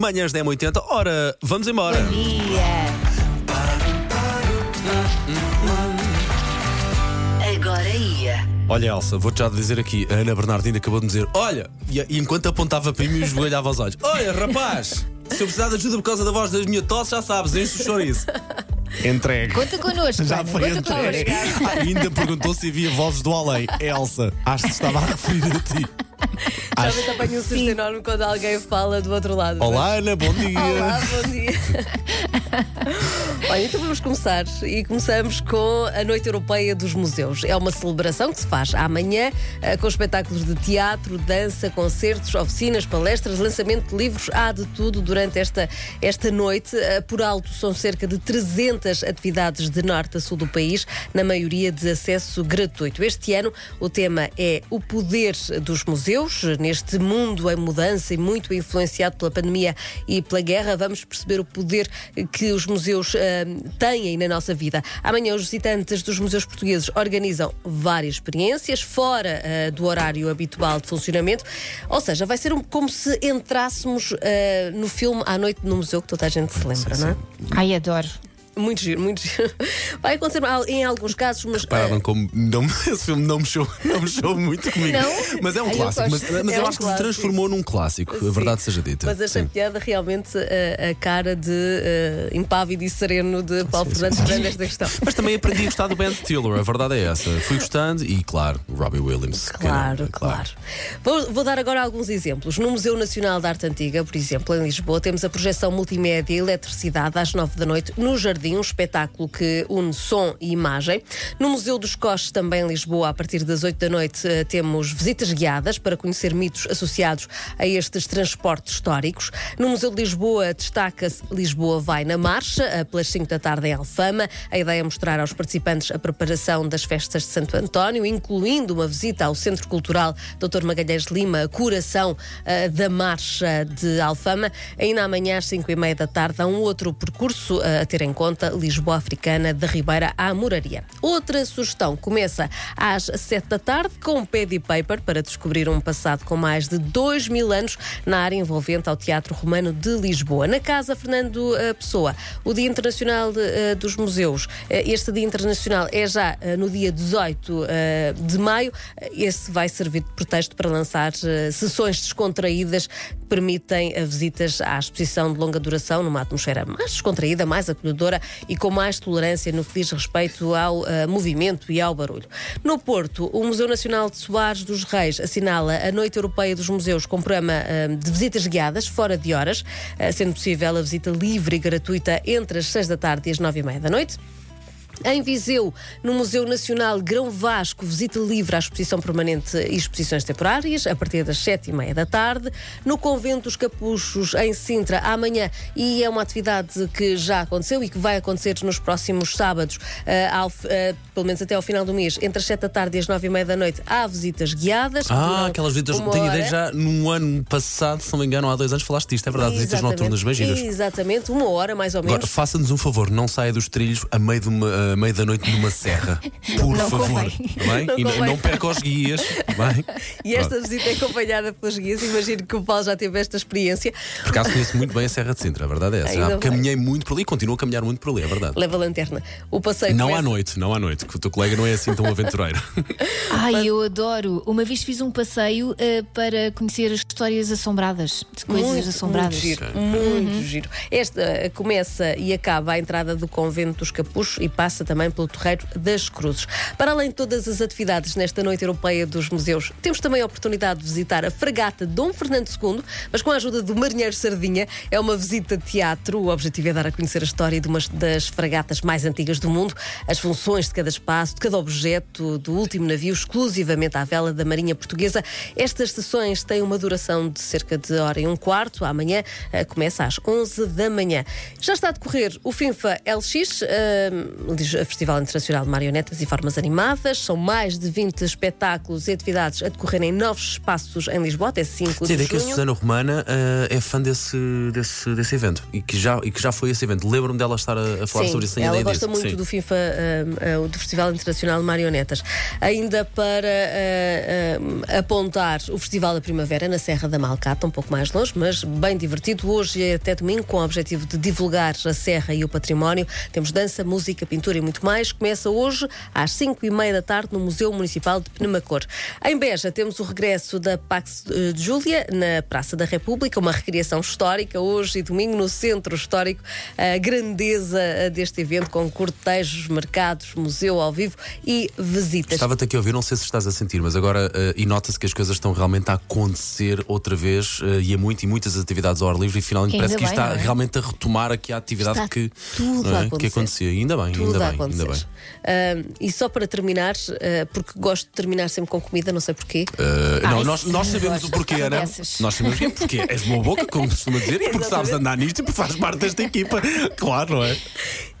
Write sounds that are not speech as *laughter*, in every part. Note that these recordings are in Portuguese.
Manhãs 10h80, ora, vamos embora. Bom dia. Agora ia. Olha, Elsa, vou-te já dizer aqui, a Ana Bernardina acabou de me dizer: Olha, e, e enquanto apontava para mim, esvoelhava os olhos: *laughs* Olha, rapaz, se eu precisar de ajuda por causa da voz da minha tosse, já sabes, enche o chouriço. Entregue. Conta connosco. Já Ana, foi conta entregue. ainda perguntou se havia vozes do além. Elsa, acho que se estava a referir a ti. *laughs* Realmente apanho um susto enorme quando alguém fala do outro lado. Olá, Ana, bom dia. Olá, bom dia. *laughs* Olha, então vamos começar e começamos com a Noite Europeia dos Museus. É uma celebração que se faz amanhã eh, com espetáculos de teatro, dança, concertos, oficinas, palestras, lançamento de livros. Há de tudo durante esta, esta noite. Eh, Por alto, são cerca de 300 atividades de norte a sul do país, na maioria de acesso gratuito. Este ano o tema é o poder dos museus. Neste mundo em mudança e muito influenciado pela pandemia e pela guerra, vamos perceber o poder que os museus ah, têm na nossa vida. Amanhã, os visitantes dos museus portugueses organizam várias experiências fora ah, do horário habitual de funcionamento. Ou seja, vai ser um- como se entrássemos ah, no filme À Noite no Museu, que toda a gente se lembra, não é? Ai, adoro. Muito giro, muito giro. *laughs* Vai acontecer em alguns casos, mas. Repararam como não, *laughs* esse filme não mexeu, não mexeu muito comigo. Não? Mas é um Ai, eu clássico. Mas, gosto. mas É eu um acho que se clássico. transformou num clássico, a Sim. verdade seja dita. Mas achei Sim. piada realmente a, a cara de eh, impávido e sereno de Paulo Fernandes perante esta questão. Mas também aprendi a gostar do Ben Stiller, a verdade é essa. Fui gostando e, claro, Robbie Williams. que Claro, não, claro. Vou, vou dar agora alguns exemplos. No Museu Nacional da Arte Antiga, por exemplo, em Lisboa, temos a projeção multimédia e eletricidade às nove da noite no Jardim, um espetáculo que une som e imagem. No Museu dos Coches, também em Lisboa, a partir das oito da noite, eh, temos visitas guiadas para conhecer mitos associados a estes transportes históricos. No Museu de Lisboa, destaca-se Lisboa vai na marcha, eh, pelas cinco da tarde em Alfama. A ideia é mostrar aos participantes a preparação das festas de Santo António, incluindo uma visita ao Centro Cultural Dr. Magalhães Lima, curação eh, da marcha de Alfama. Ainda amanhã, às cinco e meia da tarde, há um outro percurso eh, a ter em conta, Lisboa Africana, da Ribeira à Moraria. Outra sugestão começa às sete da tarde com pad paper para descobrir um passado com mais de dois mil anos na área envolvente ao Teatro Romano de Lisboa. Na Casa Fernando eh, Pessoa, o Dia Internacional eh, dos Museus. Eh, Este Dia Internacional é já no dia 18 eh, de maio. Esse vai servir de pretexto para lançar sessões descontraídas que permitem visitas à exposição de longa duração numa atmosfera mais descontraída, mais acolhedora e com mais tolerância no que diz respeito ao eh, movimento e ao barulho. No Porto, o Museu Nacional de Soares dos Reis assinala a Noite Europeia dos Museus com programa eh, de visitas guiadas fora de horas, eh, sendo possível a visita livre e gratuita entre as 6 da tarde e as 9 e meia da noite. Em Viseu, no Museu Nacional Grão Vasco, visita livre à exposição permanente e exposições temporárias, a partir das sete e meia da tarde. No Convento dos Capuchos, em Sintra, amanhã, e é uma atividade que já aconteceu e que vai acontecer nos próximos sábados, ah, ao- ah, pelo menos até ao final do mês, entre as sete da tarde e as nove e meia da noite, há visitas guiadas. Ah, aquelas visitas. Tenho ideia hora. já num ano passado, se não me engano, há dois anos falaste disto, é verdade. Visitas Exatamente. noturnas bem giras. Exatamente, uma hora mais ou menos. Agora, faça-nos um favor, não saia dos trilhos a meio, de uma, a meio da noite numa serra. Por Não favor. bem? Não e não perca os guias. Bem? E esta visita é acompanhada pelos guias. Imagino que o Paulo já teve esta experiência. Por acaso conheço muito bem a Serra de Sintra, a verdade é essa. Ainda Já caminhei muito por ali, continuo a caminhar muito por ali, é verdade. Leva a lanterna. O passeio Não começa- à noite, não à noite, que o teu colega não é assim tão aventureiro. *laughs* Ai, eu adoro. Uma vez fiz um passeio eh, para conhecer as histórias assombradas, de coisas muito, assombradas. Muito giro, muito giro. Esta eh, começa e acaba à entrada do Convento dos Capuchos e passa também pelo Torreiro das Cruzes. Para além de todas as atividades nesta Noite Europeia dos Museus, temos também a oportunidade de visitar a Fragata Dom Fernando II, mas com a ajuda do Marinheiro Sardinha. É uma visita de teatro. O objetivo é dar a conhecer a história de uma das fragatas mais antigas do mundo, as funções de cada espaço, de cada objeto, do último navio, exclusivamente à vela da Marinha Portuguesa. Estas sessões têm uma duração de cerca de hora e um quarto. Amanhã eh, começa às 11 da manhã. Já está a decorrer o FINFA LX, eh, diz Festival Internacional de Marionetas e Formas Animadas. São mais de 20 espetáculos e atividades a decorrer em novos espaços em Lisboa, até 5 Sim, de é que a. Susana Romana eh, é fã desse, desse, desse evento e que, já, e que já foi esse evento. Lembro-me dela estar a, a falar Sim, sobre isso sem ela gosta disso. muito Sim. do FIFA, um, uh, do Festival Internacional de Marionetas. Ainda para uh, apontar o Festival da Primavera na Serra da Malcata, um pouco mais longe, mas bem divertido. Hoje e até domingo, com o objetivo de divulgar a Serra e o património. Temos dança, música, pintura e muito mais. Começa hoje às 5 e meia da tarde no Museu Municipal de Penamacor. Em Beja temos o regresso da Pax eh, de Júlia na Praça da República, uma recriação histórica hoje e domingo no Centro Histórico. A grandeza eh, deste evento com cortejos, mercados, museu ao vivo e visitas. Estava-te aqui a ouvir, não sei se estás a sentir, mas agora eh, e nota-se que as coisas estão realmente a acontecer outra vez e é muito e muitas atividades ao ar livre e finalmente parece que bem, está é? realmente a retomar aqui a atividade Está que, tudo é? que acontecia. Ainda bem, Tudo ainda a bem, ainda acontecer. bem. Ah, e só para terminar, ah, porque gosto de terminar sempre com comida, não sei porquê. Ah, não, isso nós, nós sabemos o porquê, Ana. dessas. Nós sabemos o porquê. És boa boca, como costuma dizer, e porque sabes andar nisto e porque fazes parte desta equipa. Claro, não é?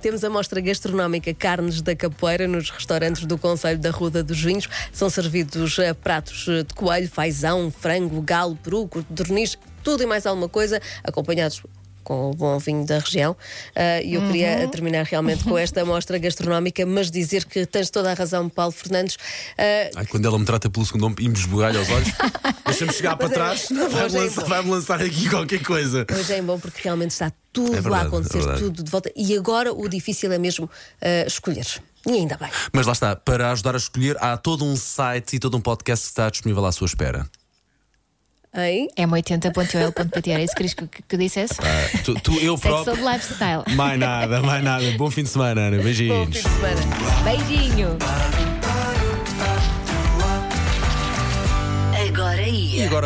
Temos a mostra gastronómica Carnes da Capoeira nos restaurantes do Conselho da Ruda dos Vinhos. São servidos pratos de coelho, fazão, frango, galo, peru, codorniz, tudo e mais alguma coisa, acompanhados com o bom vinho da região. Ah, E eu queria Uhum. terminar realmente com esta *laughs* mostra gastronómica, mas dizer que tens toda a razão, Paulo Fernandes. Ah, Ai, quando ela me trata pelo segundo nome e me esbugalha aos olhos, *laughs* deixa-me chegar para é- trás, vai-me lançar, vai-me lançar aqui qualquer coisa. Hoje é bom porque realmente está tudo É verdade, a acontecer, é tudo de volta. E agora o difícil é mesmo ah, escolher. E ainda bem. Mas lá está, para ajudar a escolher, há todo um site e todo um podcast que está disponível à sua espera. Hein? M80.ol.pt era isso que querias que, que, dissesse? Ah, tu, tu, eu Sexo próprio. de lifestyle. Mais nada, mais nada. Bom fim de semana, Ana. Bom Beijinhos. fim de semana. Beijinho. Agora ia. E agora